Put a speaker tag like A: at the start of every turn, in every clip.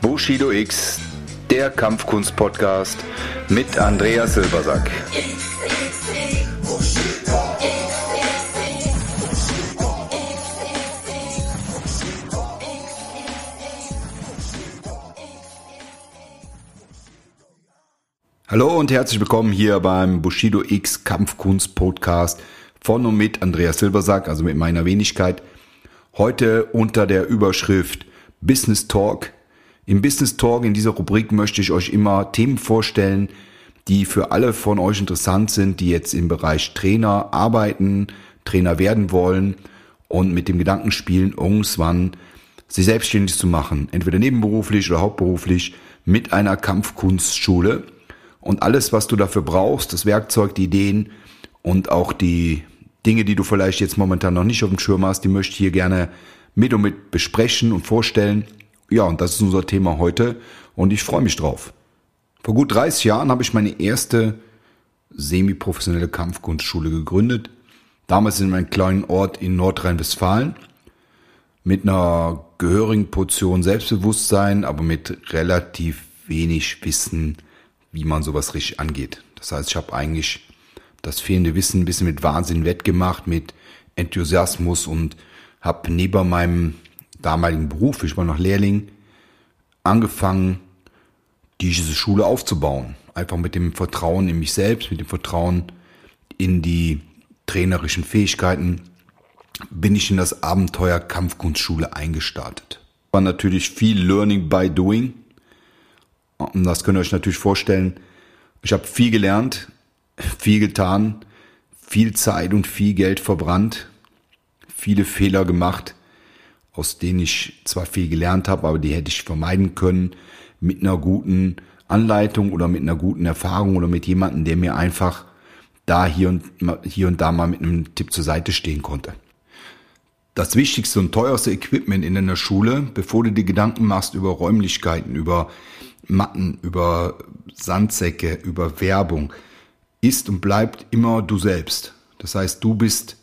A: Bushido X, der Kampfkunst-Podcast mit Andreas Silbersack. Hallo und herzlich willkommen hier beim Bushido X Kampfkunst Podcast von und mit Andreas Silbersack, also mit meiner Wenigkeit. Heute unter der Überschrift Business Talk im Business Talk, in dieser Rubrik, möchte ich euch immer Themen vorstellen, die für alle von euch interessant sind, die jetzt im Bereich Trainer arbeiten, Trainer werden wollen und mit dem Gedanken spielen, irgendwann sich selbstständig zu machen, entweder nebenberuflich oder hauptberuflich mit einer Kampfkunstschule. Und alles, was du dafür brauchst, das Werkzeug, die Ideen und auch die Dinge, die du vielleicht jetzt momentan noch nicht auf dem Schirm hast, die möchte ich hier gerne mit und mit besprechen und vorstellen. Ja, und das ist unser Thema heute und ich freue mich drauf. Vor gut 30 Jahren habe ich meine erste semi-professionelle Kampfkunstschule gegründet. Damals in meinem kleinen Ort in Nordrhein-Westfalen mit einer gehörigen Portion Selbstbewusstsein, aber mit relativ wenig Wissen, wie man sowas richtig angeht. Das heißt, ich habe eigentlich das fehlende Wissen ein bisschen mit Wahnsinn wettgemacht, mit Enthusiasmus und habe neben meinem damaligen Beruf, ich war noch Lehrling, angefangen, diese Schule aufzubauen. Einfach mit dem Vertrauen in mich selbst, mit dem Vertrauen in die trainerischen Fähigkeiten bin ich in das Abenteuer Kampfkunstschule eingestartet. War natürlich viel Learning by Doing. Und das könnt ihr euch natürlich vorstellen. Ich habe viel gelernt, viel getan, viel Zeit und viel Geld verbrannt, viele Fehler gemacht aus denen ich zwar viel gelernt habe, aber die hätte ich vermeiden können mit einer guten Anleitung oder mit einer guten Erfahrung oder mit jemandem, der mir einfach da hier und, hier und da mal mit einem Tipp zur Seite stehen konnte. Das wichtigste und teuerste Equipment in einer Schule, bevor du dir Gedanken machst über Räumlichkeiten, über Matten, über Sandsäcke, über Werbung, ist und bleibt immer du selbst. Das heißt, du bist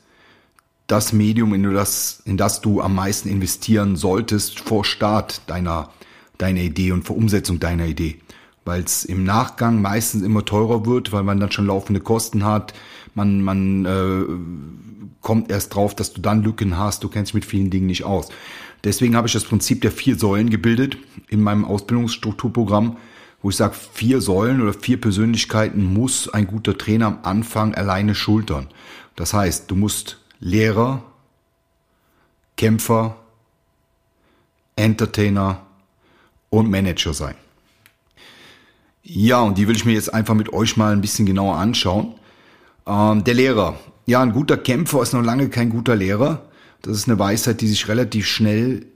A: das Medium, in das, in das du am meisten investieren solltest vor Start deiner, deiner Idee und vor Umsetzung deiner Idee. Weil es im Nachgang meistens immer teurer wird, weil man dann schon laufende Kosten hat. Man, man äh, kommt erst drauf, dass du dann Lücken hast. Du kennst dich mit vielen Dingen nicht aus. Deswegen habe ich das Prinzip der vier Säulen gebildet in meinem Ausbildungsstrukturprogramm, wo ich sage, vier Säulen oder vier Persönlichkeiten muss ein guter Trainer am Anfang alleine schultern. Das heißt, du musst Lehrer, Kämpfer, Entertainer und Manager sein. Ja, und die will ich mir jetzt einfach mit euch mal ein bisschen genauer anschauen. Ähm, der Lehrer. Ja, ein guter Kämpfer ist noch lange kein guter Lehrer. Das ist eine Weisheit, die sich relativ schnell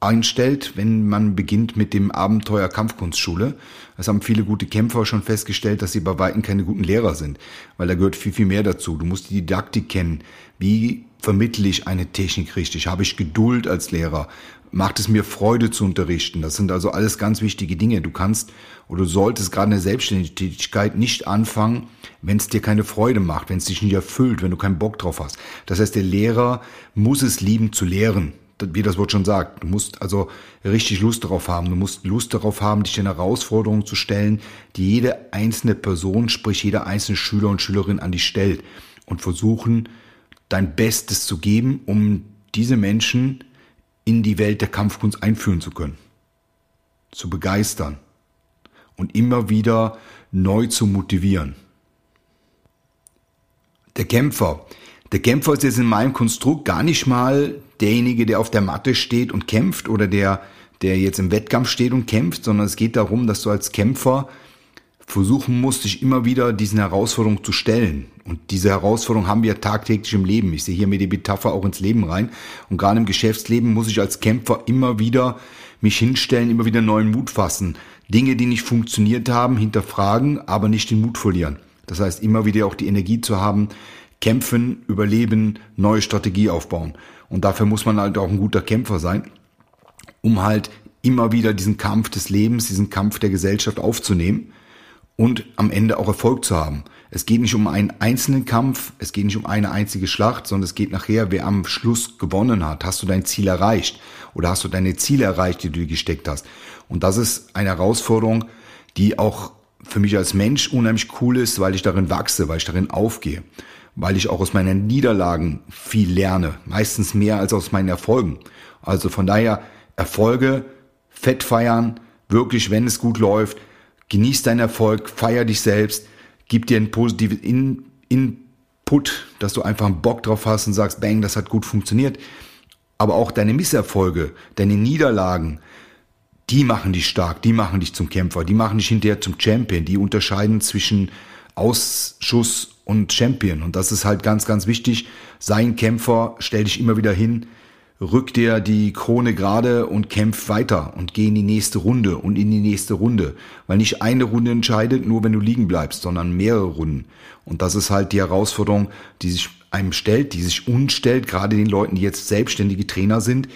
A: einstellt, wenn man beginnt mit dem Abenteuer Kampfkunstschule. Es haben viele gute Kämpfer schon festgestellt, dass sie bei Weitem keine guten Lehrer sind, weil da gehört viel, viel mehr dazu. Du musst die Didaktik kennen. Wie vermittle ich eine Technik richtig? Habe ich Geduld als Lehrer? Macht es mir Freude zu unterrichten? Das sind also alles ganz wichtige Dinge. Du kannst oder du solltest gerade eine Selbstständigkeit nicht anfangen, wenn es dir keine Freude macht, wenn es dich nicht erfüllt, wenn du keinen Bock drauf hast. Das heißt, der Lehrer muss es lieben zu lehren wie das Wort schon sagt. Du musst also richtig Lust darauf haben. Du musst Lust darauf haben, dich den Herausforderungen zu stellen, die jede einzelne Person, sprich jeder einzelne Schüler und Schülerin an dich stellt und versuchen, dein Bestes zu geben, um diese Menschen in die Welt der Kampfkunst einführen zu können, zu begeistern und immer wieder neu zu motivieren. Der Kämpfer, der Kämpfer ist jetzt in meinem Konstrukt gar nicht mal derjenige, der auf der Matte steht und kämpft oder der, der jetzt im Wettkampf steht und kämpft, sondern es geht darum, dass du als Kämpfer versuchen musst, dich immer wieder diesen Herausforderungen zu stellen. Und diese Herausforderung haben wir tagtäglich im Leben. Ich sehe hier mir die Metapher auch ins Leben rein. Und gerade im Geschäftsleben muss ich als Kämpfer immer wieder mich hinstellen, immer wieder neuen Mut fassen. Dinge, die nicht funktioniert haben, hinterfragen, aber nicht den Mut verlieren. Das heißt, immer wieder auch die Energie zu haben, kämpfen, überleben, neue Strategie aufbauen. Und dafür muss man halt auch ein guter Kämpfer sein, um halt immer wieder diesen Kampf des Lebens, diesen Kampf der Gesellschaft aufzunehmen und am Ende auch Erfolg zu haben. Es geht nicht um einen einzelnen Kampf, es geht nicht um eine einzige Schlacht, sondern es geht nachher, wer am Schluss gewonnen hat. Hast du dein Ziel erreicht oder hast du deine Ziele erreicht, die du gesteckt hast? Und das ist eine Herausforderung, die auch für mich als Mensch unheimlich cool ist, weil ich darin wachse, weil ich darin aufgehe, weil ich auch aus meinen Niederlagen viel lerne, meistens mehr als aus meinen Erfolgen. Also von daher Erfolge, fett feiern, wirklich, wenn es gut läuft, genieß deinen Erfolg, feier dich selbst, gib dir einen positiven In Input, dass du einfach einen Bock drauf hast und sagst, bang, das hat gut funktioniert. Aber auch deine Misserfolge, deine Niederlagen, die machen dich stark, die machen dich zum Kämpfer, die machen dich hinterher zum Champion, die unterscheiden zwischen Ausschuss und Champion. Und das ist halt ganz, ganz wichtig. Sei ein Kämpfer, stell dich immer wieder hin, rück dir die Krone gerade und kämpf weiter und geh in die nächste Runde und in die nächste Runde. Weil nicht eine Runde entscheidet, nur wenn du liegen bleibst, sondern mehrere Runden. Und das ist halt die Herausforderung, die sich einem stellt, die sich uns stellt, gerade den Leuten, die jetzt selbstständige Trainer sind.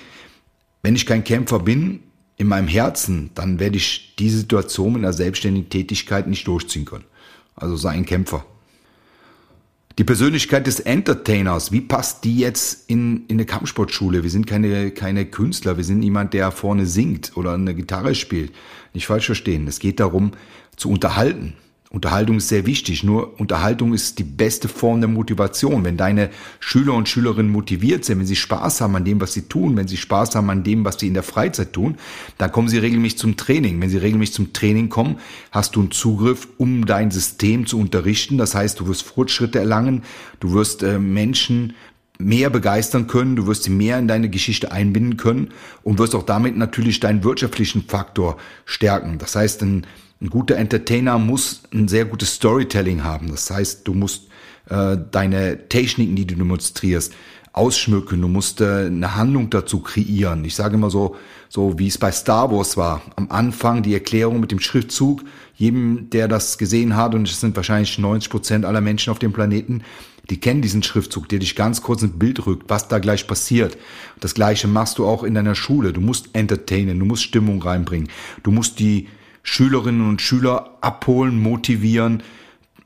A: Wenn ich kein Kämpfer bin, in meinem Herzen, dann werde ich diese Situation in der selbstständigen Tätigkeit nicht durchziehen können. Also sei ein Kämpfer. Die Persönlichkeit des Entertainers, wie passt die jetzt in, in eine Kampfsportschule? Wir sind keine, keine Künstler, wir sind niemand, der vorne singt oder eine Gitarre spielt. Nicht falsch verstehen. Es geht darum, zu unterhalten. Unterhaltung ist sehr wichtig. Nur Unterhaltung ist die beste Form der Motivation. Wenn deine Schüler und Schülerinnen motiviert sind, wenn sie Spaß haben an dem, was sie tun, wenn sie Spaß haben an dem, was sie in der Freizeit tun, dann kommen sie regelmäßig zum Training. Wenn sie regelmäßig zum Training kommen, hast du einen Zugriff, um dein System zu unterrichten. Das heißt, du wirst Fortschritte erlangen, du wirst äh, Menschen mehr begeistern können, du wirst sie mehr in deine Geschichte einbinden können und wirst auch damit natürlich deinen wirtschaftlichen Faktor stärken. Das heißt, ein ein guter Entertainer muss ein sehr gutes Storytelling haben. Das heißt, du musst äh, deine Techniken, die du demonstrierst, ausschmücken. Du musst äh, eine Handlung dazu kreieren. Ich sage immer so, so wie es bei Star Wars war. Am Anfang die Erklärung mit dem Schriftzug. Jedem, der das gesehen hat, und es sind wahrscheinlich 90 Prozent aller Menschen auf dem Planeten, die kennen diesen Schriftzug, der dich ganz kurz ins Bild rückt, was da gleich passiert. Das gleiche machst du auch in deiner Schule. Du musst entertainen, du musst Stimmung reinbringen. Du musst die Schülerinnen und Schüler abholen, motivieren.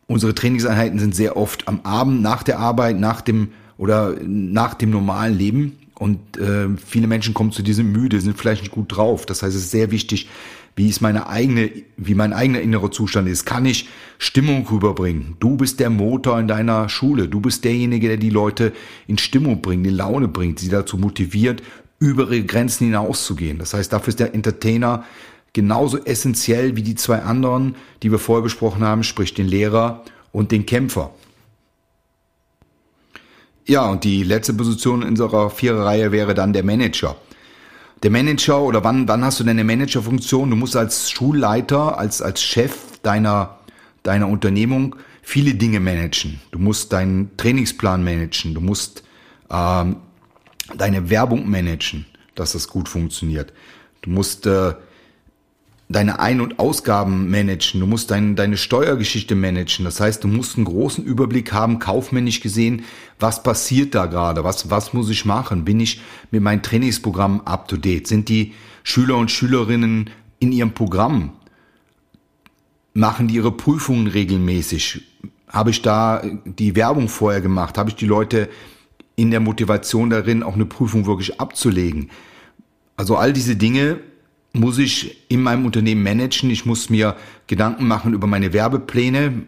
A: Unsere Trainingseinheiten sind sehr oft am Abend, nach der Arbeit, nach dem oder nach dem normalen Leben. Und äh, viele Menschen kommen zu diesem müde, sind vielleicht nicht gut drauf. Das heißt, es ist sehr wichtig, wie ist meine eigene, wie mein eigener innerer Zustand ist. Kann ich Stimmung rüberbringen? Du bist der Motor in deiner Schule. Du bist derjenige, der die Leute in Stimmung bringt, in Laune bringt, sie dazu motiviert, über ihre Grenzen hinauszugehen. Das heißt, dafür ist der Entertainer genauso essentiell wie die zwei anderen, die wir vorher besprochen haben, sprich den Lehrer und den Kämpfer. Ja, und die letzte Position in unserer Viererreihe wäre dann der Manager. Der Manager oder wann, wann hast du denn eine Managerfunktion? Du musst als Schulleiter, als, als Chef deiner, deiner Unternehmung viele Dinge managen. Du musst deinen Trainingsplan managen. Du musst ähm, deine Werbung managen, dass das gut funktioniert. Du musst äh, deine Ein- und Ausgaben managen, du musst dein, deine Steuergeschichte managen. Das heißt, du musst einen großen Überblick haben, kaufmännisch gesehen, was passiert da gerade, was, was muss ich machen? Bin ich mit meinem Trainingsprogramm up to date? Sind die Schüler und Schülerinnen in ihrem Programm? Machen die ihre Prüfungen regelmäßig? Habe ich da die Werbung vorher gemacht? Habe ich die Leute in der Motivation darin, auch eine Prüfung wirklich abzulegen? Also all diese Dinge muss ich in meinem Unternehmen managen. Ich muss mir Gedanken machen über meine Werbepläne.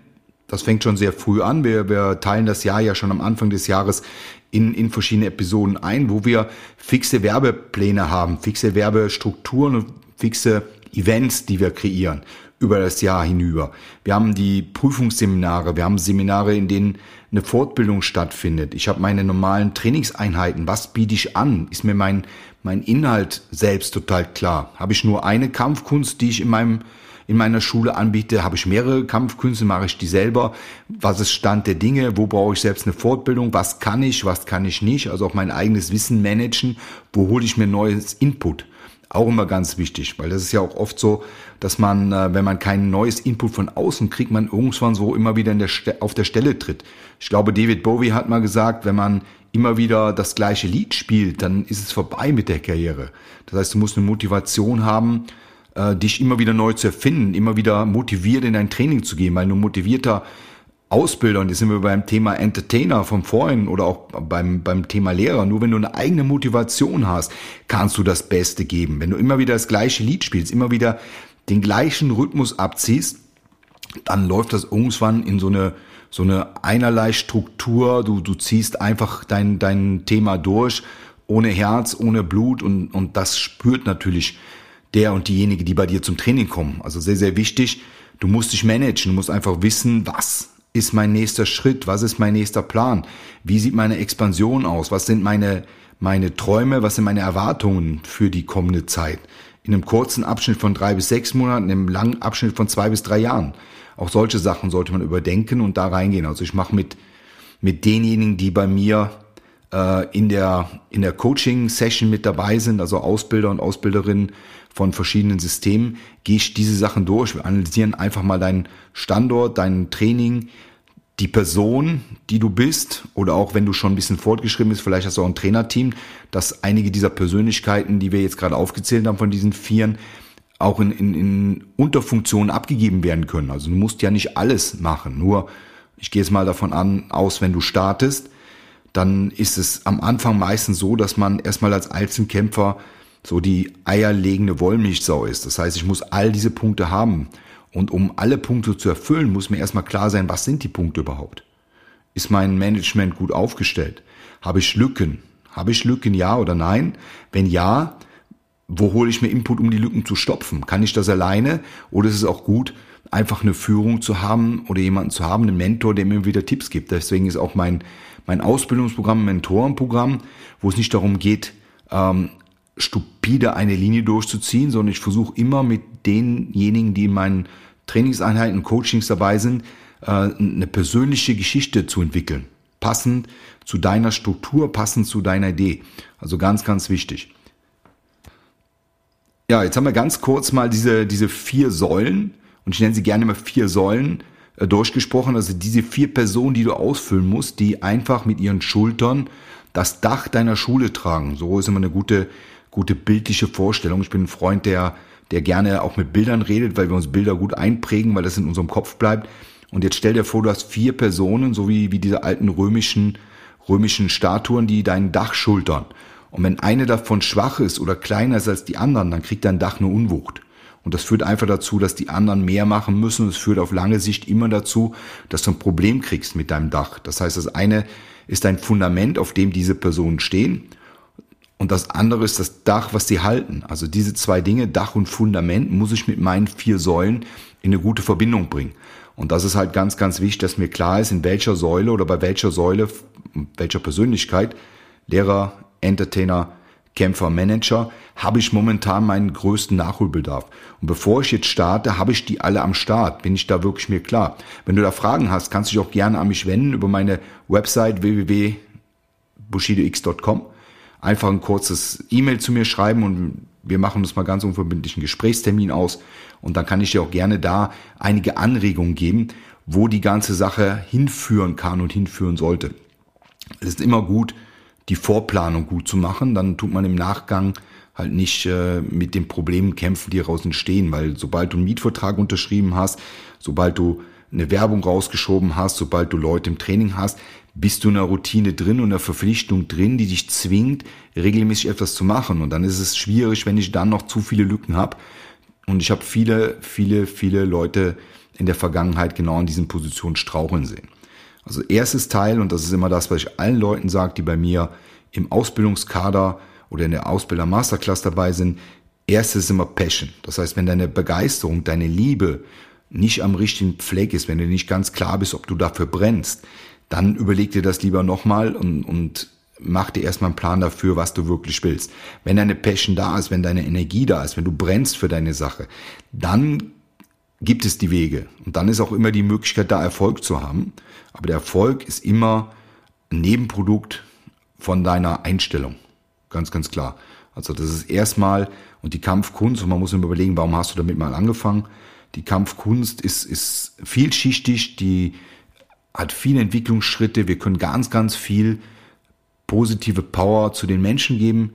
A: Das fängt schon sehr früh an. Wir, wir teilen das Jahr ja schon am Anfang des Jahres in, in verschiedene Episoden ein, wo wir fixe Werbepläne haben, fixe Werbestrukturen und fixe Events, die wir kreieren über das Jahr hinüber. Wir haben die Prüfungsseminare, wir haben Seminare, in denen eine Fortbildung stattfindet. Ich habe meine normalen Trainingseinheiten. Was biete ich an? Ist mir mein, mein Inhalt selbst total klar? Habe ich nur eine Kampfkunst, die ich in meinem in meiner Schule anbiete, habe ich mehrere Kampfkünste, mache ich die selber, was ist Stand der Dinge, wo brauche ich selbst eine Fortbildung, was kann ich, was kann ich nicht, also auch mein eigenes Wissen managen, wo hole ich mir neues Input. Auch immer ganz wichtig, weil das ist ja auch oft so, dass man, äh, wenn man kein neues Input von außen kriegt, man irgendwann so immer wieder der auf der Stelle tritt. Ich glaube, David Bowie hat mal gesagt, wenn man immer wieder das gleiche Lied spielt, dann ist es vorbei mit der Karriere. Das heißt, du musst eine Motivation haben, äh, dich immer wieder neu zu erfinden, immer wieder motiviert in dein Training zu gehen, weil nur motivierter Ausbilder, und jetzt sind wir beim Thema Entertainer vom vorhin oder auch beim, beim Thema Lehrer, nur wenn du eine eigene Motivation hast, kannst du das Beste geben. Wenn du immer wieder das gleiche Lied spielst, immer wieder den gleichen Rhythmus abziehst, dann läuft das irgendwann in so eine, so eine einerlei Struktur. Du, du ziehst einfach dein, dein Thema durch, ohne Herz, ohne Blut und, und das spürt natürlich der und diejenige, die bei dir zum Training kommen. Also sehr, sehr wichtig. Du musst dich managen, du musst einfach wissen, was ist mein nächster Schritt, was ist mein nächster Plan, wie sieht meine Expansion aus, was sind meine, meine Träume, was sind meine Erwartungen für die kommende Zeit. In einem kurzen Abschnitt von drei bis sechs Monaten, in einem langen Abschnitt von zwei bis drei Jahren. Auch solche Sachen sollte man überdenken und da reingehen. Also ich mache mit, mit denjenigen, die bei mir äh, in der, in der Coaching-Session mit dabei sind, also Ausbilder und Ausbilderinnen von verschiedenen Systemen, gehe ich diese Sachen durch. Wir analysieren einfach mal deinen Standort, dein Training, die Person, die du bist, oder auch wenn du schon ein bisschen fortgeschrieben bist, vielleicht hast du auch ein Trainerteam, dass einige dieser Persönlichkeiten, die wir jetzt gerade aufgezählt haben von diesen Vieren, auch in, in, in Unterfunktionen abgegeben werden können. Also du musst ja nicht alles machen. Nur, ich gehe jetzt mal davon an, aus, wenn du startest, dann ist es am Anfang meistens so, dass man erstmal als Einzelkämpfer so die eierlegende Wollmilchsau ist. Das heißt, ich muss all diese Punkte haben. Und um alle Punkte zu erfüllen, muss mir erstmal klar sein, was sind die Punkte überhaupt? Ist mein Management gut aufgestellt? Habe ich Lücken? Habe ich Lücken, ja oder nein? Wenn ja, wo hole ich mir Input, um die Lücken zu stopfen? Kann ich das alleine oder ist es auch gut, einfach eine Führung zu haben oder jemanden zu haben, einen Mentor, der mir wieder Tipps gibt? Deswegen ist auch mein, mein Ausbildungsprogramm, Mentorenprogramm, wo es nicht darum geht, ähm, stupide eine Linie durchzuziehen, sondern ich versuche immer mit denjenigen, die in meinen Trainingseinheiten, Coachings dabei sind, äh, eine persönliche Geschichte zu entwickeln. Passend zu deiner Struktur, passend zu deiner Idee. Also ganz, ganz wichtig. Ja, jetzt haben wir ganz kurz mal diese, diese vier Säulen, und ich nenne sie gerne immer vier Säulen, äh, durchgesprochen. Also diese vier Personen, die du ausfüllen musst, die einfach mit ihren Schultern das Dach deiner Schule tragen. So ist immer eine gute, gute bildliche Vorstellung. Ich bin ein Freund, der, der gerne auch mit Bildern redet, weil wir uns Bilder gut einprägen, weil das in unserem Kopf bleibt. Und jetzt stell dir vor, du hast vier Personen, so wie, wie diese alten römischen, römischen Statuen, die dein Dach schultern. Und wenn eine davon schwach ist oder kleiner ist als die anderen, dann kriegt dein Dach eine Unwucht. Und das führt einfach dazu, dass die anderen mehr machen müssen. Es führt auf lange Sicht immer dazu, dass du ein Problem kriegst mit deinem Dach. Das heißt, das eine ist ein Fundament, auf dem diese Personen stehen. Und das andere ist das Dach, was sie halten. Also diese zwei Dinge, Dach und Fundament, muss ich mit meinen vier Säulen in eine gute Verbindung bringen. Und das ist halt ganz, ganz wichtig, dass mir klar ist, in welcher Säule oder bei welcher Säule, welcher Persönlichkeit, Lehrer, Entertainer, Kämpfer, Manager, habe ich momentan meinen größten Nachholbedarf. Und bevor ich jetzt starte, habe ich die alle am Start. Bin ich da wirklich mir klar? Wenn du da Fragen hast, kannst du dich auch gerne an mich wenden über meine Website www.bushidox.com. Einfach ein kurzes E-Mail zu mir schreiben und wir machen uns mal ganz unverbindlich einen Gesprächstermin aus. Und dann kann ich dir auch gerne da einige Anregungen geben, wo die ganze Sache hinführen kann und hinführen sollte. Es ist immer gut, die Vorplanung gut zu machen. Dann tut man im Nachgang halt nicht äh, mit den Problemen kämpfen, die daraus entstehen, weil sobald du einen Mietvertrag unterschrieben hast, sobald du eine Werbung rausgeschoben hast, sobald du Leute im Training hast, bist du in einer Routine drin und einer Verpflichtung drin, die dich zwingt, regelmäßig etwas zu machen. Und dann ist es schwierig, wenn ich dann noch zu viele Lücken habe. Und ich habe viele, viele, viele Leute in der Vergangenheit genau in diesen Positionen straucheln sehen. Also erstes Teil, und das ist immer das, was ich allen Leuten sage, die bei mir im Ausbildungskader oder in der Ausbilder-Masterclass dabei sind, erstes ist immer Passion. Das heißt, wenn deine Begeisterung, deine Liebe nicht am richtigen Fleck ist, wenn du nicht ganz klar bist, ob du dafür brennst, dann überleg dir das lieber nochmal und, und mach dir erstmal einen Plan dafür, was du wirklich willst. Wenn deine Passion da ist, wenn deine Energie da ist, wenn du brennst für deine Sache, dann gibt es die Wege. Und dann ist auch immer die Möglichkeit, da Erfolg zu haben. Aber der Erfolg ist immer ein Nebenprodukt von deiner Einstellung. Ganz, ganz klar. Also das ist erstmal, und die Kampfkunst, und man muss immer überlegen, warum hast du damit mal angefangen? Die Kampfkunst ist, ist vielschichtig, die hat viele Entwicklungsschritte. Wir können ganz, ganz viel positive Power zu den Menschen geben.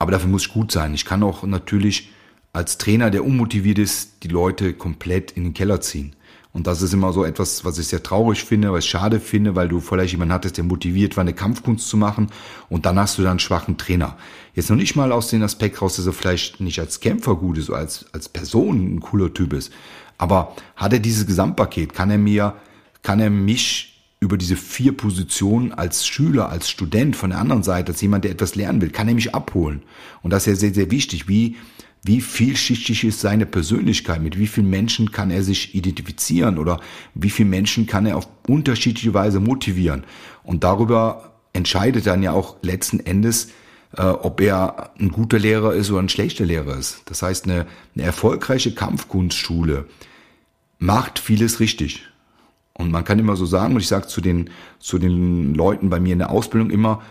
A: Aber dafür muss ich gut sein. Ich kann auch natürlich als Trainer, der unmotiviert ist, die Leute komplett in den Keller ziehen. Und das ist immer so etwas, was ich sehr traurig finde, was ich schade finde, weil du vielleicht jemanden hattest, der motiviert war, eine Kampfkunst zu machen und dann hast du dann einen schwachen Trainer. Jetzt noch nicht mal aus dem Aspekt raus, dass er vielleicht nicht als Kämpfer gut ist, als, als Person ein cooler Typ ist. Aber hat er dieses Gesamtpaket? Kann er mir, kann er mich über diese vier Positionen als Schüler, als Student von der anderen Seite, als jemand, der etwas lernen will, kann er mich abholen? Und das ist ja sehr, sehr wichtig. Wie, wie vielschichtig ist seine Persönlichkeit, mit wie vielen Menschen kann er sich identifizieren oder wie viele Menschen kann er auf unterschiedliche Weise motivieren. Und darüber entscheidet dann ja auch letzten Endes, äh, ob er ein guter Lehrer ist oder ein schlechter Lehrer ist. Das heißt, eine, eine erfolgreiche Kampfkunstschule macht vieles richtig. Und man kann immer so sagen, und ich sage zu den, zu den Leuten bei mir in der Ausbildung immer,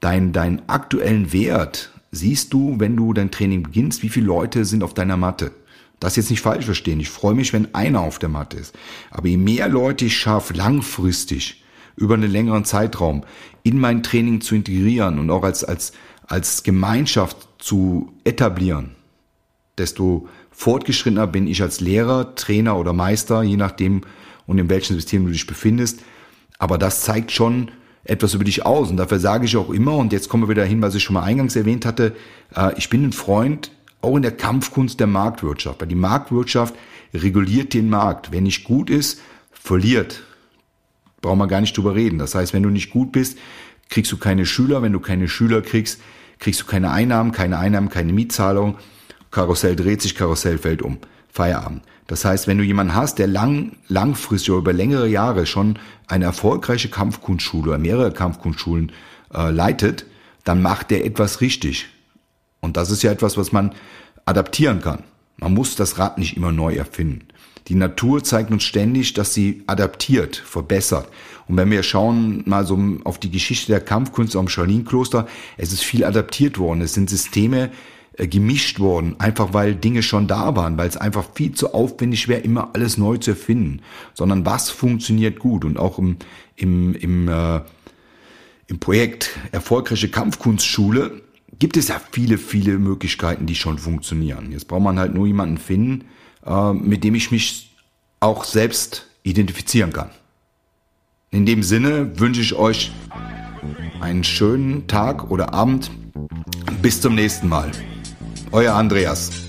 A: dein, dein aktuellen Wert siehst du, wenn du dein Training beginnst, wie viele Leute sind auf deiner Matte. Das jetzt nicht falsch verstehen. Ich freue mich, wenn einer auf der Matte ist. Aber je mehr Leute ich schaffe, langfristig, über einen längeren Zeitraum, in mein Training zu integrieren und auch als, als, als Gemeinschaft zu etablieren, desto fortgeschrittener bin ich als Lehrer, Trainer oder Meister, je nachdem und in welchem System du dich befindest. Aber das zeigt schon, etwas über dich aus. Und dafür sage ich auch immer, und jetzt kommen wir wieder hin, was ich schon mal eingangs erwähnt hatte, äh, ich bin ein Freund auch in der Kampfkunst der Marktwirtschaft. Weil die Marktwirtschaft reguliert den Markt. Wer nicht gut ist, verliert. Brauchen wir gar nicht drüber reden. Das heißt, wenn du nicht gut bist, kriegst du keine Schüler. Wenn du keine Schüler kriegst, kriegst du keine Einnahmen, keine Einnahmen, keine Mietzahlung. Karussell dreht sich, Karussell fällt um. Feierabend. Das heißt, wenn du jemanden hast, der lang, langfristig oder über längere Jahre schon eine erfolgreiche Kampfkunstschule oder mehrere Kampfkunstschulen äh, leitet, dann macht der etwas richtig. Und das ist ja etwas, was man adaptieren kann. Man muss das Rad nicht immer neu erfinden. Die Natur zeigt uns ständig, dass sie adaptiert, verbessert. Und wenn wir schauen mal so auf die Geschichte der Kampfkunst am Shaolin-Kloster, es ist viel adaptiert worden. Es sind Systeme, äh, gemischt worden, einfach weil Dinge schon da waren, weil es einfach viel zu aufwendig wäre, immer alles neu zu erfinden, sondern was funktioniert gut und auch im, im, im, äh, im Projekt Erfolgreiche Kampfkunstschule gibt es ja viele, viele Möglichkeiten, die schon funktionieren. Jetzt braucht man halt nur jemanden finden, äh, mit dem ich mich auch selbst identifizieren kann. In dem Sinne wünsche ich euch einen schönen Tag oder Abend. Bis zum nächsten Mal. Euer Andreas.